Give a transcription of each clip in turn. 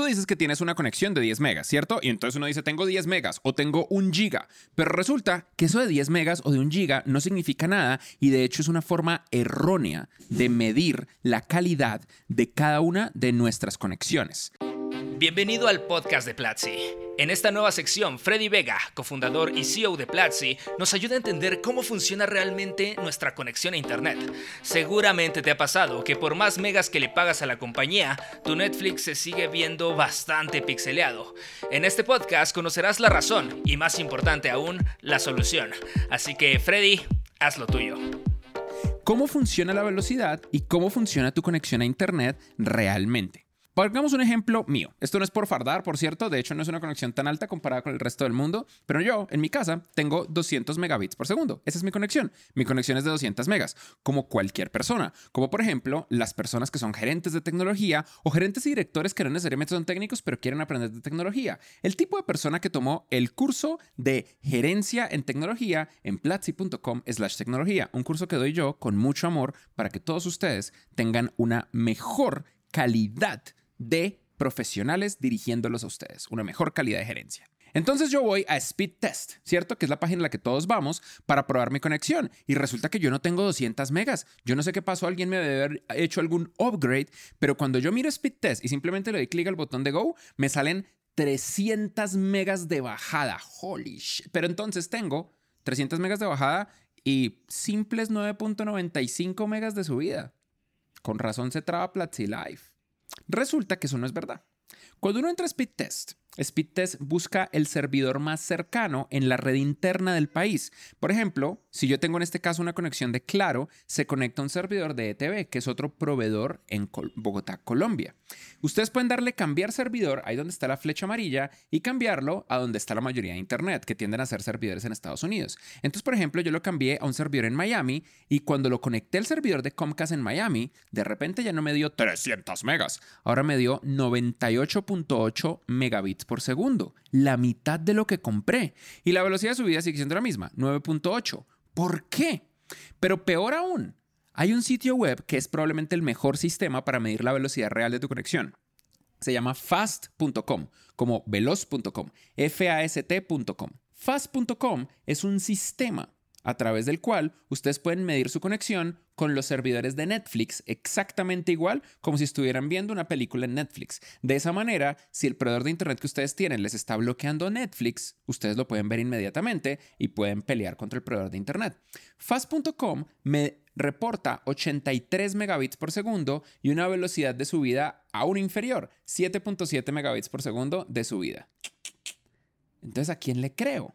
Tú dices que tienes una conexión de 10 megas, ¿cierto? Y entonces uno dice, tengo 10 megas o tengo un giga. Pero resulta que eso de 10 megas o de un giga no significa nada y de hecho es una forma errónea de medir la calidad de cada una de nuestras conexiones. Bienvenido al podcast de Platzi. En esta nueva sección, Freddy Vega, cofundador y CEO de Platzi, nos ayuda a entender cómo funciona realmente nuestra conexión a Internet. Seguramente te ha pasado que por más megas que le pagas a la compañía, tu Netflix se sigue viendo bastante pixeleado. En este podcast conocerás la razón y, más importante aún, la solución. Así que, Freddy, haz lo tuyo. ¿Cómo funciona la velocidad y cómo funciona tu conexión a Internet realmente? Pongamos un ejemplo mío. Esto no es por fardar, por cierto, de hecho no es una conexión tan alta comparada con el resto del mundo, pero yo en mi casa tengo 200 megabits por segundo. Esa es mi conexión. Mi conexión es de 200 megas, como cualquier persona, como por ejemplo las personas que son gerentes de tecnología o gerentes y directores que no necesariamente son técnicos, pero quieren aprender de tecnología. El tipo de persona que tomó el curso de gerencia en tecnología en platzi.com slash tecnología, un curso que doy yo con mucho amor para que todos ustedes tengan una mejor calidad de profesionales dirigiéndolos a ustedes, una mejor calidad de gerencia. Entonces yo voy a Speed Test, ¿cierto? Que es la página en la que todos vamos para probar mi conexión. Y resulta que yo no tengo 200 megas. Yo no sé qué pasó, alguien me debe haber hecho algún upgrade, pero cuando yo miro Speed Test y simplemente le doy clic al botón de Go, me salen 300 megas de bajada. Holy shit. Pero entonces tengo 300 megas de bajada y simples 9.95 megas de subida. Con razón se traba Platzi Live. Resulta que eso no es verdad. Cuando uno entra a Speed Test, Speedtest busca el servidor más cercano en la red interna del país. Por ejemplo, si yo tengo en este caso una conexión de Claro, se conecta a un servidor de ETV, que es otro proveedor en Bogotá, Colombia. Ustedes pueden darle cambiar servidor, ahí donde está la flecha amarilla, y cambiarlo a donde está la mayoría de Internet, que tienden a ser servidores en Estados Unidos. Entonces, por ejemplo, yo lo cambié a un servidor en Miami y cuando lo conecté al servidor de Comcast en Miami, de repente ya no me dio 300 megas, ahora me dio 98.8 megabits por segundo, la mitad de lo que compré. Y la velocidad de subida sigue siendo la misma, 9.8. ¿Por qué? Pero peor aún, hay un sitio web que es probablemente el mejor sistema para medir la velocidad real de tu conexión. Se llama fast.com, como veloz.com, fast.com. Fast.com es un sistema a través del cual ustedes pueden medir su conexión con los servidores de Netflix exactamente igual como si estuvieran viendo una película en Netflix. De esa manera, si el proveedor de Internet que ustedes tienen les está bloqueando Netflix, ustedes lo pueden ver inmediatamente y pueden pelear contra el proveedor de Internet. Fast.com me reporta 83 megabits por segundo y una velocidad de subida aún inferior, 7.7 megabits por segundo de subida. Entonces, ¿a quién le creo?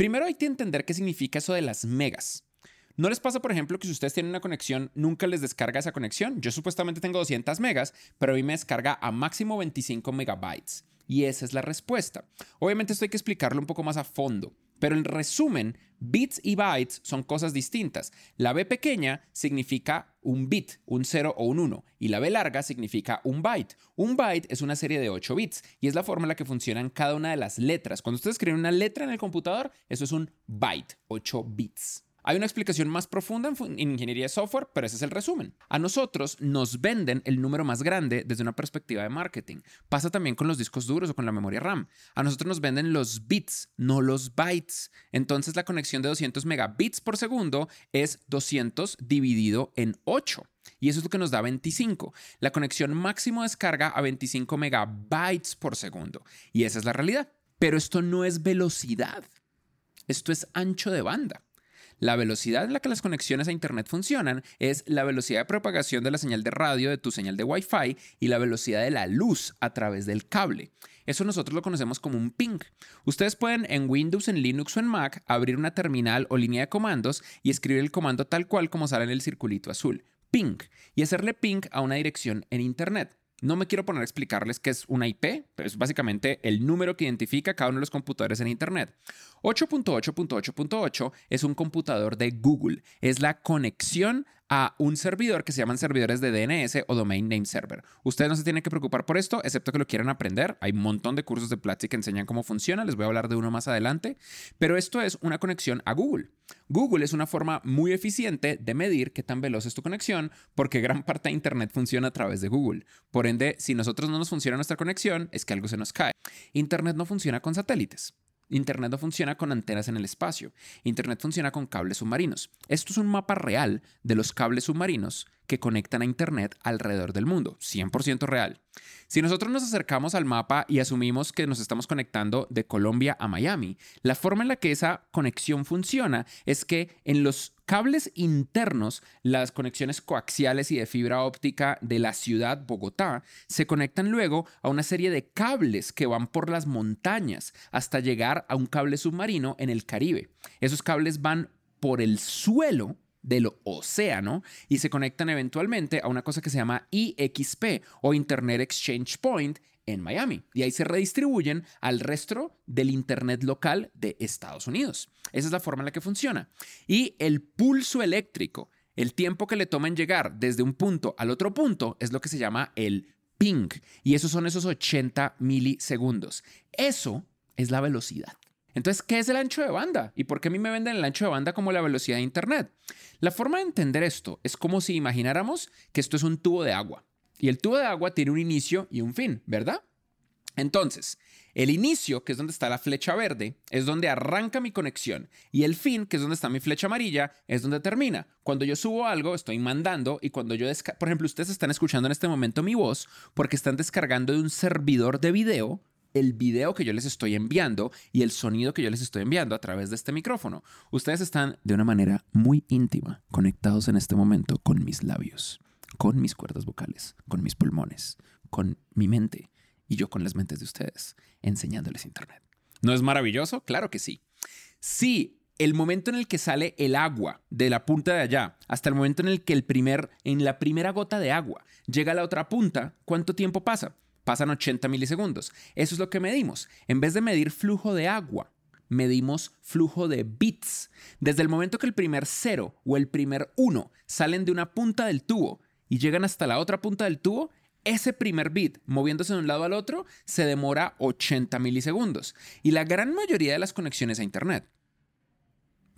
Primero hay que entender qué significa eso de las megas. ¿No les pasa, por ejemplo, que si ustedes tienen una conexión, nunca les descarga esa conexión? Yo supuestamente tengo 200 megas, pero a mí me descarga a máximo 25 megabytes. Y esa es la respuesta. Obviamente esto hay que explicarlo un poco más a fondo. Pero en resumen, bits y bytes son cosas distintas. La B pequeña significa un bit, un 0 o un 1, y la B larga significa un byte. Un byte es una serie de 8 bits y es la forma en la que funcionan cada una de las letras. Cuando ustedes escriben una letra en el computador, eso es un byte, 8 bits. Hay una explicación más profunda en, ingeniería de software, pero ese es el resumen. A nosotros nos venden el número más grande desde una perspectiva de marketing. Pasa también con los discos duros o con la memoria RAM. A nosotros nos venden los bits, no los bytes. Entonces la conexión de 200 megabits por segundo es 200 dividido en 8. Y eso es lo que nos da 25. La conexión máximo descarga a 25 megabytes por segundo. Y esa es la realidad. Pero esto no es velocidad. Esto es ancho de banda. La velocidad en la que las conexiones a Internet funcionan es la velocidad de propagación de la señal de radio de tu señal de Wi-Fi y la velocidad de la luz a través del cable. Eso nosotros lo conocemos como un ping. Ustedes pueden en Windows, en Linux o en Mac abrir una terminal o línea de comandos y escribir el comando tal cual como sale en el circulito azul, ping, y hacerle ping a una dirección en Internet. No me quiero poner a explicarles qué es una IP, pero es básicamente el número que identifica cada uno de los computadores en Internet. 8.8.8.8 es un computador de Google. Es la conexión a un servidor que se llaman servidores de DNS o Domain Name Server. Ustedes no se tienen que preocupar por esto, excepto que lo quieran aprender. Hay un montón de cursos de Platzi que enseñan cómo funciona, les voy a hablar de uno más adelante, pero esto es una conexión a Google. Google es una forma muy eficiente de medir qué tan veloz es tu conexión, porque gran parte de Internet funciona a través de Google. Por ende, si nosotros no nos funciona nuestra conexión, es que algo se nos cae. Internet no funciona con satélites. Internet no funciona con antenas en el espacio. Internet funciona con cables submarinos. Esto es un mapa real de los cables submarinos que conectan a Internet alrededor del mundo. 100% real. Si nosotros nos acercamos al mapa y asumimos que nos estamos conectando de Colombia a Miami, la forma en la que esa conexión funciona es que en los cables internos, las conexiones coaxiales y de fibra óptica de la ciudad Bogotá se conectan luego a una serie de cables que van por las montañas hasta llegar a un cable submarino en el Caribe. Esos cables van por el suelo del océano y se conectan eventualmente a una cosa que se llama IXP o Internet Exchange Point en Miami. Y ahí se redistribuyen al resto del Internet local de Estados Unidos. Esa es la forma en la que funciona. Y el pulso eléctrico, el tiempo que le toma en llegar desde un punto al otro punto, es lo que se llama el ping. Y esos son esos 80 milisegundos. Eso es la velocidad. Entonces, ¿qué es el ancho de banda? ¿Y por qué a mí me venden el ancho de banda como la velocidad de Internet? La forma de entender esto es como si imagináramos que esto es un tubo de agua. Y el tubo de agua tiene un inicio y un fin, ¿verdad? Entonces, el inicio, que es donde está la flecha verde, es donde arranca mi conexión. Y el fin, que es donde está mi flecha amarilla, es donde termina. Cuando yo subo algo, estoy mandando. Y cuando yo, por ejemplo, ustedes están escuchando en este momento mi voz porque están descargando de un servidor de video el video que yo les estoy enviando y el sonido que yo les estoy enviando a través de este micrófono. Ustedes están de una manera muy íntima conectados en este momento con mis labios, con mis cuerdas vocales, con mis pulmones, con mi mente y yo con las mentes de ustedes, enseñándoles Internet. ¿No es maravilloso? Claro que sí. Sí, el momento en el que sale el agua de la punta de allá hasta el momento en el que el primer, en la primera gota de agua llega a la otra punta, ¿cuánto tiempo pasa? Pasan 80 milisegundos. Eso es lo que medimos. En vez de medir flujo de agua, medimos flujo de bits. Desde el momento que el primer cero o el primer uno salen de una punta del tubo y llegan hasta la otra punta del tubo, ese primer bit moviéndose de un lado al otro se demora 80 milisegundos. Y la gran mayoría de las conexiones a Internet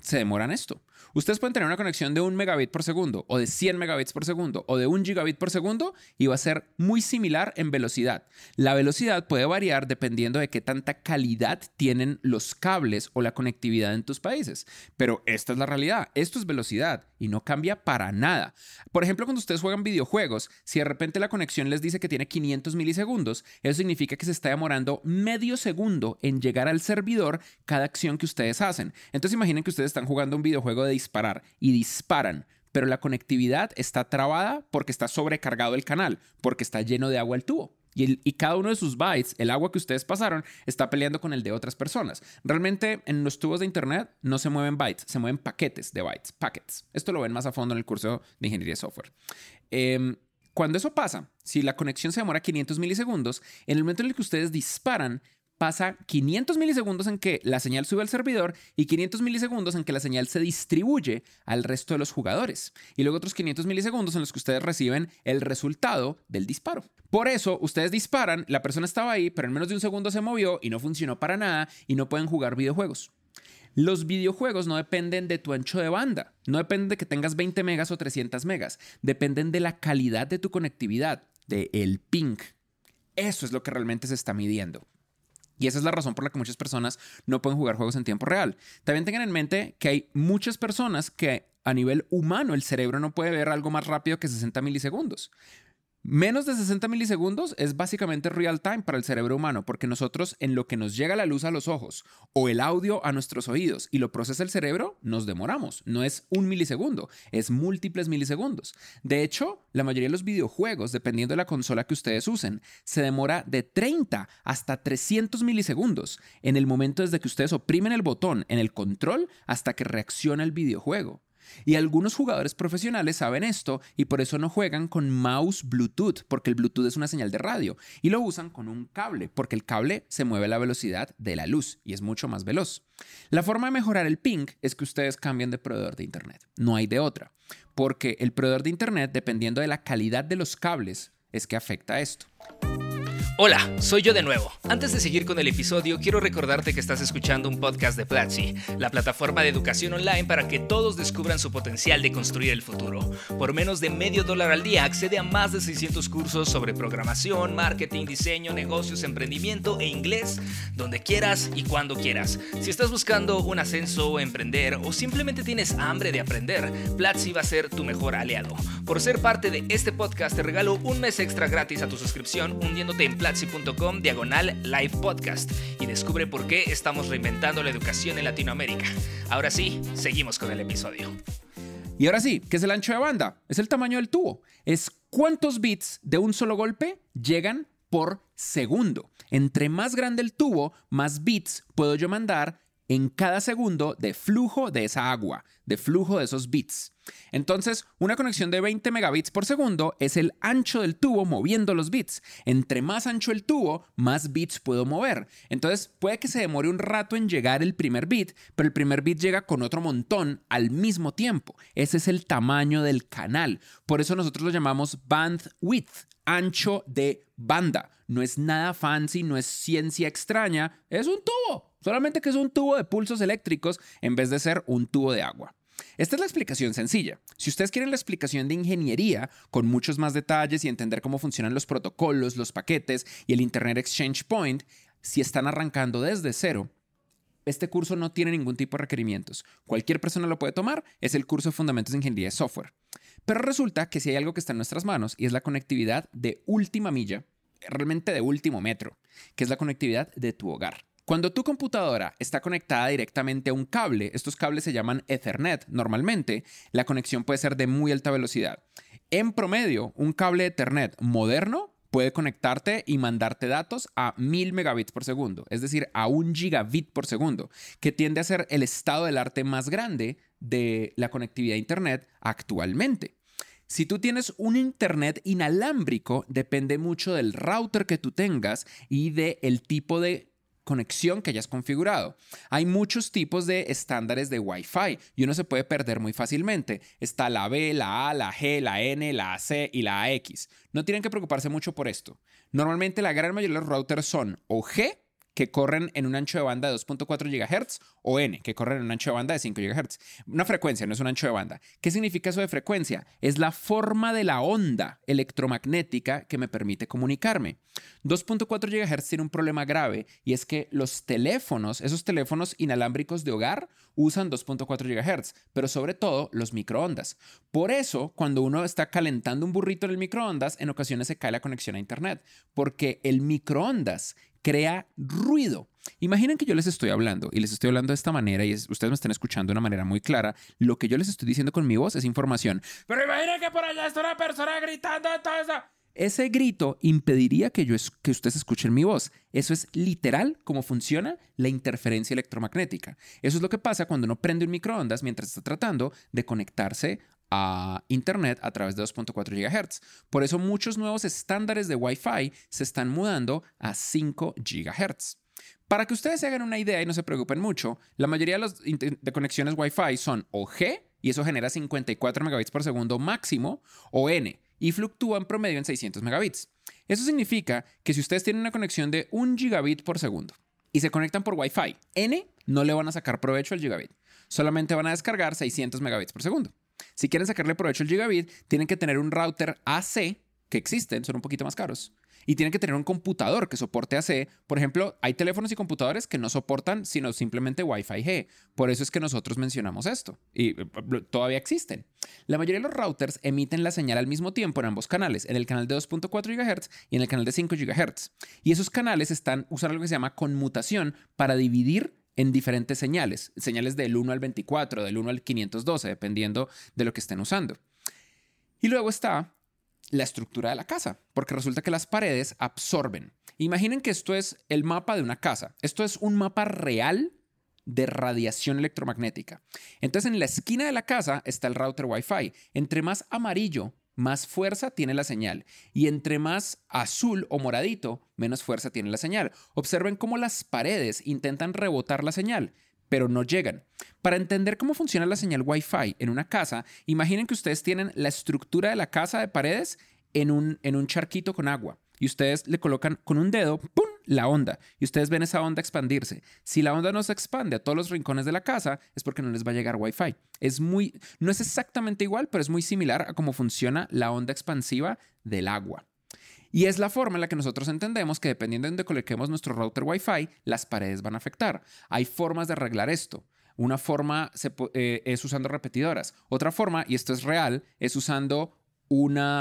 se demoran esto. Ustedes pueden tener una conexión de un megabit por segundo o de 100 megabits por segundo o de un gigabit por segundo y va a ser muy similar en velocidad. La velocidad puede variar dependiendo de qué tanta calidad tienen los cables o la conectividad en tus países. Pero esta es la realidad. Esto es velocidad y no cambia para nada. Por ejemplo, cuando ustedes juegan videojuegos, si de repente la conexión les dice que tiene 500 milisegundos, eso significa que se está demorando medio segundo en llegar al servidor cada acción que ustedes hacen. Entonces imaginen que ustedes están jugando un videojuego de disparar y disparan, pero la conectividad está trabada porque está sobrecargado el canal, porque está lleno de agua el tubo. Y, cada uno de sus bytes, el agua que ustedes pasaron, está peleando con el de otras personas. Realmente en los tubos de Internet no se mueven bytes, se mueven paquetes de bytes, packets. Esto lo ven más a fondo en el curso de ingeniería de software. Em, cuando eso pasa, si la conexión se demora 500 milisegundos, en el momento en el que ustedes disparan, pasa 500 milisegundos en que la señal sube al servidor y 500 milisegundos en que la señal se distribuye al resto de los jugadores. Y luego otros 500 milisegundos en los que ustedes reciben el resultado del disparo. Por eso, ustedes disparan, la persona estaba ahí, pero en menos de un segundo se movió y no funcionó para nada y no pueden jugar videojuegos. Los videojuegos no dependen de tu ancho de banda, no dependen de que tengas 20 megas o 300 megas, dependen de la calidad de tu conectividad, de el ping. Eso es lo que realmente se está midiendo. Y esa es la razón por la que muchas personas no pueden jugar juegos en tiempo real. También tengan en mente que hay muchas personas que a nivel humano el cerebro no puede ver algo más rápido que 60 milisegundos. Menos de 60 milisegundos es básicamente real time para el cerebro humano, porque nosotros en lo que nos llega la luz a los ojos o el audio a nuestros oídos y lo procesa el cerebro, nos demoramos. No es un milisegundo, es múltiples milisegundos. De hecho, la mayoría de los videojuegos, dependiendo de la consola que ustedes usen, se demora de 30 hasta 300 milisegundos en el momento desde que ustedes oprimen el botón en el control hasta que reacciona el videojuego. Y algunos jugadores profesionales saben esto y por eso no juegan con mouse Bluetooth, porque el Bluetooth es una señal de radio, y lo usan con un cable, porque el cable se mueve a la velocidad de la luz y es mucho más veloz. La forma de mejorar el ping es que ustedes cambien de proveedor de Internet. No hay de otra, porque el proveedor de Internet, dependiendo de la calidad de los cables, es que afecta esto. Hola, soy yo de nuevo. Antes de seguir con el episodio, quiero recordarte que estás escuchando un podcast de Platzi, la plataforma de educación online para que todos descubran su potencial de construir el futuro. Por menos de medio dólar al día, accede a más de 600 cursos sobre programación, marketing, diseño, negocios, emprendimiento e inglés, donde quieras y cuando quieras. Si estás buscando un ascenso, emprender o simplemente tienes hambre de aprender, Platzi va a ser tu mejor aliado. Por ser parte de este podcast, te regalo un mes extra gratis a tu suscripción hundiéndote en platzi.com diagonal live podcast y descubre por qué estamos reinventando la educación en Latinoamérica. Ahora sí, seguimos con el episodio. Y ahora sí, ¿qué es el ancho de banda? Es el tamaño del tubo. Es cuántos bits de un solo golpe llegan por segundo. Entre más grande el tubo, más bits puedo yo mandar en cada segundo de flujo de esa agua, de flujo de esos bits. Entonces, una conexión de 20 megabits por segundo es el ancho del tubo moviendo los bits. Entre más ancho el tubo, más bits puedo mover. Entonces, puede que se demore un rato en llegar el primer bit, pero el primer bit llega con otro montón al mismo tiempo. Ese es el tamaño del canal. Por eso nosotros lo llamamos bandwidth, ancho de banda. No es nada fancy, no es ciencia extraña, es un tubo. Solamente que es un tubo de pulsos eléctricos en vez de ser un tubo de agua. Esta es la explicación sencilla. Si ustedes quieren la explicación de ingeniería con muchos más detalles y entender cómo funcionan los protocolos, los paquetes y el Internet Exchange Point, si están arrancando desde cero, este curso no tiene ningún tipo de requerimientos. Cualquier persona lo puede tomar, es el curso de Fundamentos de Ingeniería de Software. Pero resulta que si hay algo que está en nuestras manos y es la conectividad de última milla, realmente de último metro, que es la conectividad de tu hogar. Cuando tu computadora está conectada directamente a un cable, estos cables se llaman Ethernet normalmente, la conexión puede ser de muy alta velocidad. En promedio, un cable Ethernet moderno puede conectarte y mandarte datos a 1000 megabits por segundo, es decir, a un gigabit por segundo, que tiende a ser el estado del arte más grande de la conectividad a Internet actualmente. Si tú tienes un Internet inalámbrico, depende mucho del router que tú tengas y del tipo de conexión que hayas configurado. Hay muchos tipos de estándares de Wi-Fi y uno se puede perder muy fácilmente. Está la B, la A, la G, la N, la C y la AX. No tienen que preocuparse mucho por esto. Normalmente la gran mayoría de los routers son o G que corren en un ancho de banda de 2.4 GHz o N, que corren en un ancho de banda de 5 GHz. Una frecuencia, no es un ancho de banda. ¿Qué significa eso de frecuencia? Es la forma de la onda electromagnética que me permite comunicarme. 2.4 GHz tiene un problema grave y es que los teléfonos, esos teléfonos inalámbricos de hogar, usan 2.4 GHz, pero sobre todo los microondas. Por eso, cuando uno está calentando un burrito en el microondas, en ocasiones se cae la conexión a Internet, porque el microondas crea ruido. Imaginen que yo les estoy hablando y les estoy hablando de esta manera y ustedes me están escuchando de una manera muy clara. Lo que yo les estoy diciendo con mi voz es información. Pero imaginen que por allá está una persona gritando todo. Ese grito impediría que, yo que ustedes escuchen mi voz. Eso es literal cómo funciona la interferencia electromagnética. Eso es lo que pasa cuando uno prende un microondas mientras está tratando de conectarse a Internet a través de 2.4 GHz. Por eso muchos nuevos estándares de Wi-Fi se están mudando a 5 GHz. Para que ustedes se hagan una idea y no se preocupen mucho, la mayoría de, las conexiones Wi-Fi son o G, y eso genera 54 megabits por segundo máximo, o N, y fluctúa en promedio en 600 megabits. Eso significa que si ustedes tienen una conexión de 1 gigabit por segundo y se conectan por Wi-Fi N, no le van a sacar provecho al gigabit. Solamente van a descargar 600 megabits por segundo. Si quieren sacarle provecho al gigabit, tienen que tener un router AC, que existen, son un poquito más caros. Y tienen que tener un computador que soporte AC. Por ejemplo, hay teléfonos y computadores que no soportan sino simplemente Wi-Fi G. Por eso es que nosotros mencionamos esto. Y eh, todavía existen. La mayoría de los routers emiten la señal al mismo tiempo en ambos canales, en el canal de 2.4 GHz y en el canal de 5 GHz. Y esos canales están usando algo que se llama conmutación para dividir en diferentes señales, señales del 1 al 24, del 1 al 512, dependiendo de lo que estén usando. Y luego está la estructura de la casa, porque resulta que las paredes absorben. Imaginen que esto es el mapa de una casa. Esto es un mapa real de radiación electromagnética. Entonces en la esquina de la casa está el router Wi-Fi. Entre más amarillo, más fuerza tiene la señal. Y entre más azul o moradito, menos fuerza tiene la señal. Observen cómo las paredes intentan rebotar la señal, pero no llegan. Para entender cómo funciona la señal Wi-Fi en una casa, imaginen que ustedes tienen la estructura de la casa de paredes en un, en un charquito con agua y ustedes le colocan con un dedo, ¡pum!, la onda y ustedes ven esa onda expandirse. Si la onda no se expande a todos los rincones de la casa, es porque no les va a llegar Wi-Fi. Es muy, no es exactamente igual, pero es muy similar a cómo funciona la onda expansiva del agua. Y es la forma en la que nosotros entendemos que dependiendo de donde coloquemos nuestro router Wi-Fi, las paredes van a afectar. Hay formas de arreglar esto. Una forma eh, es usando repetidoras. Otra forma, y esto es real, es usando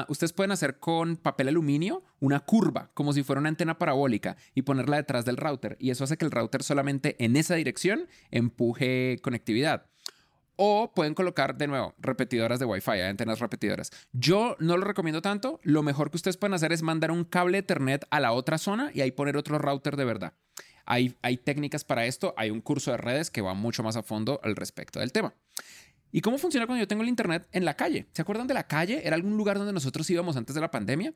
ustedes pueden hacer con papel aluminio una curva, como si fuera una antena parabólica, y ponerla detrás del router. Y eso hace que el router solamente en esa dirección empuje conectividad. O pueden colocar de nuevo repetidoras de Wi-Fi, antenas repetidoras. Yo no lo recomiendo tanto. Lo mejor que ustedes pueden hacer es mandar un cable Ethernet a la otra zona y ahí poner otro router de verdad. Hay, hay técnicas para esto. Hay un curso de redes que va mucho más a fondo al respecto del tema. ¿Y cómo funciona cuando yo tengo el internet en la calle? ¿Se acuerdan de la calle? Era algún lugar donde nosotros íbamos antes de la pandemia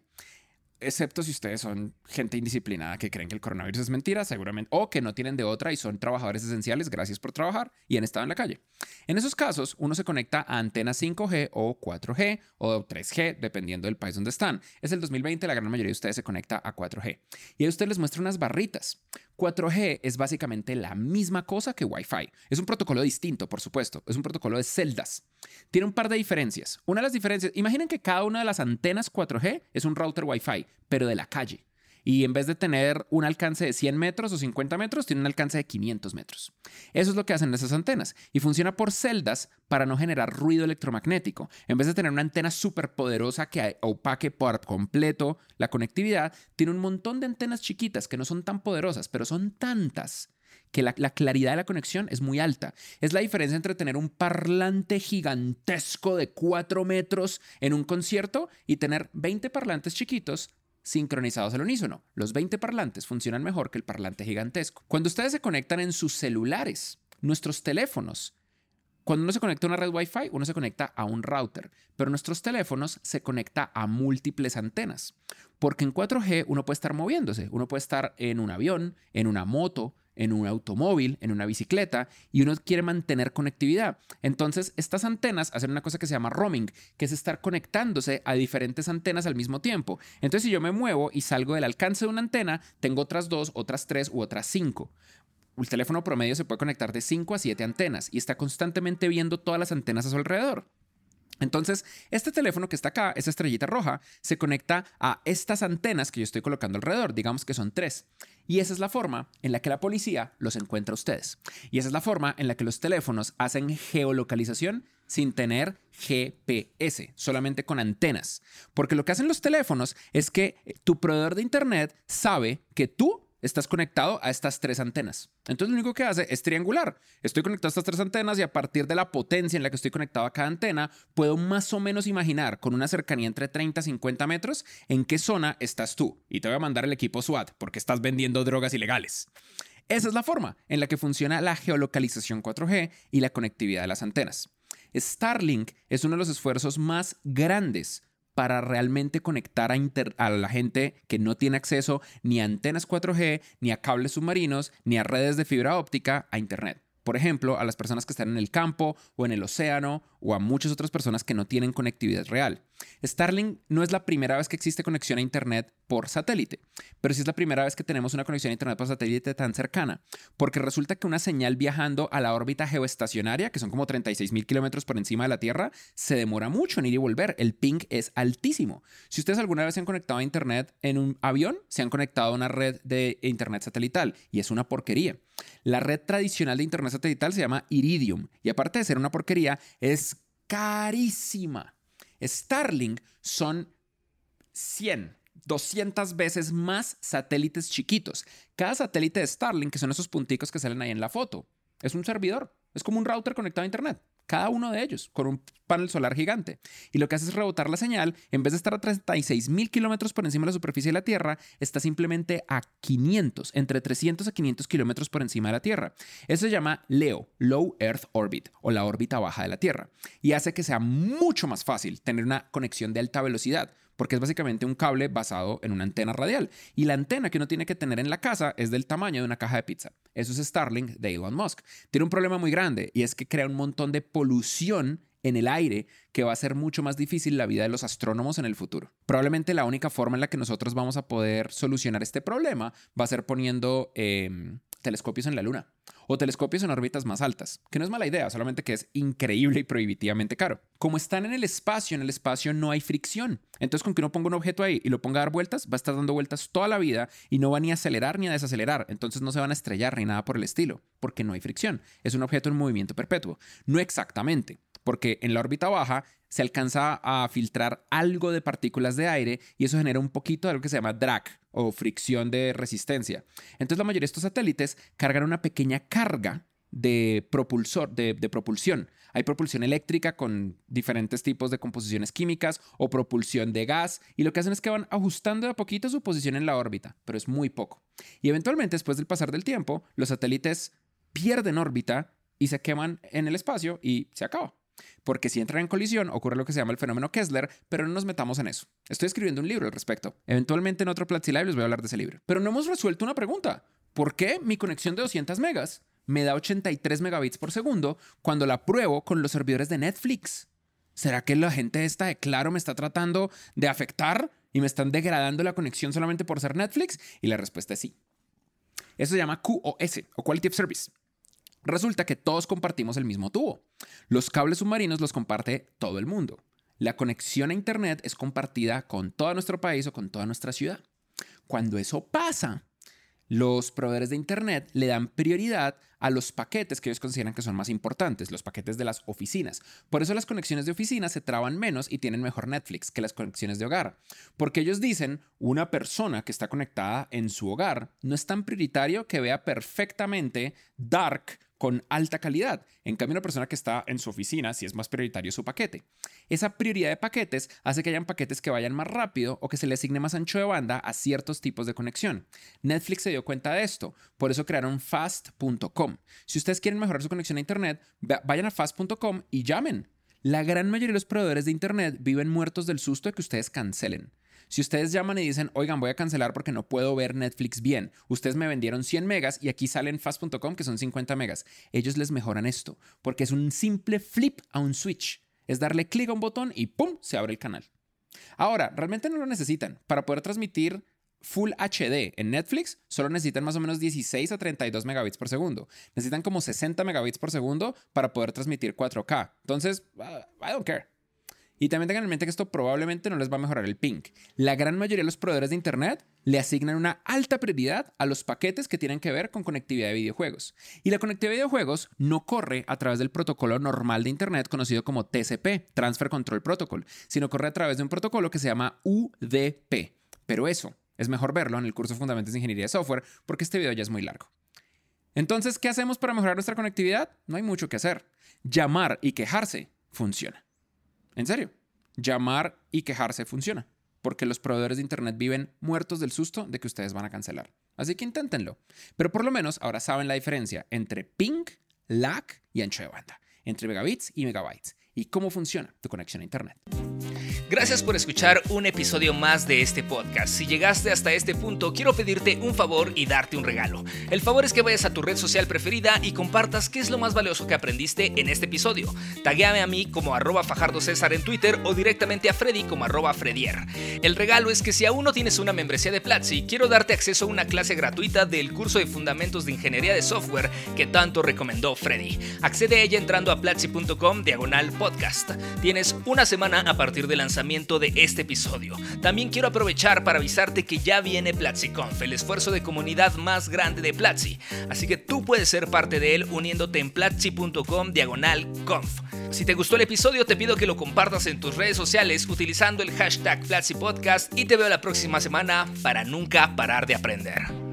excepto si ustedes son gente indisciplinada que creen que el coronavirus es mentira, seguramente, o que no tienen de otra y son trabajadores esenciales, gracias por trabajar y han estado en la calle. En esos casos, uno se conecta a antenas 5G o 4G o 3G, dependiendo del país donde están. Es el 2020, la gran mayoría de ustedes se conecta a 4G. Y ahí usted les muestra unas barritas. 4G es básicamente la misma cosa que Wi-Fi. Es un protocolo distinto, por supuesto. Es un protocolo de celdas. Tiene un par de diferencias. Una de las diferencias, imaginen que cada una de las antenas 4G es un router Wi-Fi, pero de la calle. Y en vez de tener un alcance de 100 metros o 50 metros, tiene un alcance de 500 metros. Eso es lo que hacen esas antenas. Y funciona por celdas para no generar ruido electromagnético. En vez de tener una antena súper poderosa que opaque por completo la conectividad, tiene un montón de antenas chiquitas que no son tan poderosas, pero son tantas que la, claridad de la conexión es muy alta. Es la diferencia entre tener un parlante gigantesco de 4 metros en un concierto y tener 20 parlantes chiquitos sincronizados al unísono. Los 20 parlantes funcionan mejor que el parlante gigantesco. Cuando ustedes se conectan en sus celulares, nuestros teléfonos, cuando uno se conecta a una red Wi-Fi, uno se conecta a un router, pero nuestros teléfonos se conecta a múltiples antenas. Porque en 4G uno puede estar moviéndose, uno puede estar en un avión, en una moto, en un automóvil, en una bicicleta, y uno quiere mantener conectividad. Entonces, estas antenas hacen una cosa que se llama roaming, que es estar conectándose a diferentes antenas al mismo tiempo. Entonces, si yo me muevo y salgo del alcance de una antena, tengo otras dos, otras tres u otras cinco. El teléfono promedio se puede conectar de 5 a 7 antenas y está constantemente viendo todas las antenas a su alrededor. Entonces, este teléfono que está acá, esa estrellita roja, se conecta a estas antenas que yo estoy colocando alrededor, digamos que son tres. Y esa es la forma en la que la policía los encuentra a ustedes. Y esa es la forma en la que los teléfonos hacen geolocalización sin tener GPS, solamente con antenas. Porque lo que hacen los teléfonos es que tu proveedor de Internet sabe que tú estás conectado a estas tres antenas. Entonces lo único que hace es triangular. Estoy conectado a estas tres antenas y a partir de la potencia en la que estoy conectado a cada antena, puedo más o menos imaginar con una cercanía entre 30 y 50 metros en qué zona estás tú. Y te voy a mandar el equipo SWAT porque estás vendiendo drogas ilegales. Esa es la forma en la que funciona la geolocalización 4G y la conectividad de las antenas. Starlink es uno de los esfuerzos más grandes para realmente conectar a, a, la gente que no tiene acceso ni a antenas 4G, ni a cables submarinos, ni a redes de fibra óptica a Internet. Por ejemplo, a las personas que están en el campo o en el océano o a muchas otras personas que no tienen conectividad real. Starlink no es la primera vez que existe conexión a Internet por satélite, pero sí es la primera vez que tenemos una conexión a Internet por satélite tan cercana, porque resulta que una señal viajando a la órbita geoestacionaria, que son como 36 mil kilómetros por encima de la Tierra, se demora mucho en ir y volver. El ping es altísimo. Si ustedes alguna vez se han conectado a Internet en un avión, se han conectado a una red de Internet satelital y es una porquería. La red tradicional de Internet satelital se llama Iridium y aparte de ser una porquería, es carísima. Starlink son 100, 200 veces más satélites chiquitos. Cada satélite de Starlink, que son esos punticos que salen ahí en la foto, es un servidor. Es como un router conectado a Internet. Cada uno de ellos, con un panel solar gigante. Y lo que hace es rebotar la señal, en vez de estar a 36 mil kilómetros por encima de la superficie de la Tierra, está simplemente a 500, entre 300 a 500 kilómetros por encima de la Tierra. Eso se llama LEO, Low Earth Orbit, o la órbita baja de la Tierra, y hace que sea mucho más fácil tener una conexión de alta velocidad porque es básicamente un cable basado en una antena radial. Y la antena que uno tiene que tener en la casa es del tamaño de una caja de pizza. Eso es Starlink de Elon Musk. Tiene un problema muy grande y es que crea un montón de polución en el aire que va a ser mucho más difícil la vida de los astrónomos en el futuro. Probablemente la única forma en la que nosotros vamos a poder solucionar este problema va a ser poniendo em, telescopios en la Luna o telescopios en órbitas más altas, que no es mala idea, solamente que es increíble y prohibitivamente caro. Como están en el espacio, en el espacio no hay fricción. Entonces, con que uno ponga un objeto ahí y lo ponga a dar vueltas, va a estar dando vueltas toda la vida y no va ni a acelerar ni a desacelerar. Entonces, no se van a estrellar ni nada por el estilo, porque no hay fricción. Es un objeto en movimiento perpetuo. No exactamente, porque en la órbita baja se alcanza a filtrar algo de partículas de aire y eso genera un poquito de lo que se llama drag o fricción de resistencia. Entonces la mayoría de estos satélites cargan una pequeña carga de propulsor, de, propulsión. Hay propulsión eléctrica con diferentes tipos de composiciones químicas o propulsión de gas y lo que hacen es que van ajustando de a poquito su posición en la órbita, pero es muy poco. Y eventualmente después del pasar del tiempo, los satélites pierden órbita y se queman en el espacio y se acaba. Porque si entran en colisión ocurre lo que se llama el fenómeno Kessler, pero no nos metamos en eso. Estoy escribiendo un libro al respecto. Eventualmente en otro Platzi Live les voy a hablar de ese libro. Pero no hemos resuelto una pregunta. ¿Por qué mi conexión de 200 megas me da 83 megabits por segundo cuando la pruebo con los servidores de Netflix? ¿Será que la gente esta de Claro me está tratando de afectar y me están degradando la conexión solamente por ser Netflix? Y la respuesta es sí. Eso se llama QoS o Quality of Service. Resulta que todos compartimos el mismo tubo. Los cables submarinos los comparte todo el mundo. La conexión a Internet es compartida con todo nuestro país o con toda nuestra ciudad. Cuando eso pasa, los proveedores de Internet le dan prioridad a los paquetes que ellos consideran que son más importantes, los paquetes de las oficinas. Por eso las conexiones de oficinas se traban menos y tienen mejor Netflix que las conexiones de hogar. Porque ellos dicen, una persona que está conectada en su hogar no es tan prioritario que vea perfectamente Dark con alta calidad. En cambio, una persona que está en su oficina, si es más prioritario su paquete. Esa prioridad de paquetes hace que hayan paquetes que vayan más rápido o que se le asigne más ancho de banda a ciertos tipos de conexión. Netflix se dio cuenta de esto, por eso crearon fast.com. Si ustedes quieren mejorar su conexión a Internet, vayan a fast.com y llamen. La gran mayoría de los proveedores de Internet viven muertos del susto de que ustedes cancelen. Si ustedes llaman y dicen, oigan, voy a cancelar porque no puedo ver Netflix bien, ustedes me vendieron 100 megas y aquí salen fast.com que son 50 megas. Ellos les mejoran esto porque es un simple flip a un switch. Es darle clic a un botón y ¡pum! se abre el canal. Ahora, realmente no lo necesitan. Para poder transmitir Full HD en Netflix solo necesitan más o menos 16 a 32 megabits por segundo. Necesitan como 60 megabits por segundo para poder transmitir 4K. Entonces, ah, I don't care. Y también tengan en mente que esto probablemente no les va a mejorar el ping. La gran mayoría de los proveedores de Internet le asignan una alta prioridad a los paquetes que tienen que ver con conectividad de videojuegos. Y la conectividad de videojuegos no corre a través del protocolo normal de Internet conocido como TCP, Transfer Control Protocol, sino corre a través de un protocolo que se llama UDP. Pero eso es mejor verlo en el curso Fundamentos de Ingeniería de Software porque este video ya es muy largo. Entonces, ¿qué hacemos para mejorar nuestra conectividad? No hay mucho que hacer. Llamar y quejarse funciona. En serio, llamar y quejarse funciona, porque los proveedores de Internet viven muertos del susto de que ustedes van a cancelar. Así que inténtenlo. Pero por lo menos ahora saben la diferencia entre ping, lag y ancho de banda, entre megabits y megabytes, y cómo funciona tu conexión a Internet. Gracias por escuchar un episodio más de este podcast. Si llegaste hasta este punto, quiero pedirte un favor y darte un regalo. El favor es que vayas a tu red social preferida y compartas qué es lo más valioso que aprendiste en este episodio. Taguéame a mí como arroba en Twitter o directamente a Freddy como arroba Fredier. El regalo es que si aún no tienes una membresía de Platzi, quiero darte acceso a una clase gratuita del curso de Fundamentos de Ingeniería de Software que tanto recomendó Freddy. Accede a ella entrando a platzi.com diagonal podcast. Tienes una semana a partir de de este episodio. También quiero aprovechar para avisarte que ya viene PlatziConf, el esfuerzo de comunidad más grande de Platzi. Así que tú puedes ser parte de él uniéndote en platzi.com diagonal conf. Si te gustó el episodio, te pido que lo compartas en tus redes sociales utilizando el hashtag Platzi Podcast y te veo la próxima semana para nunca parar de aprender.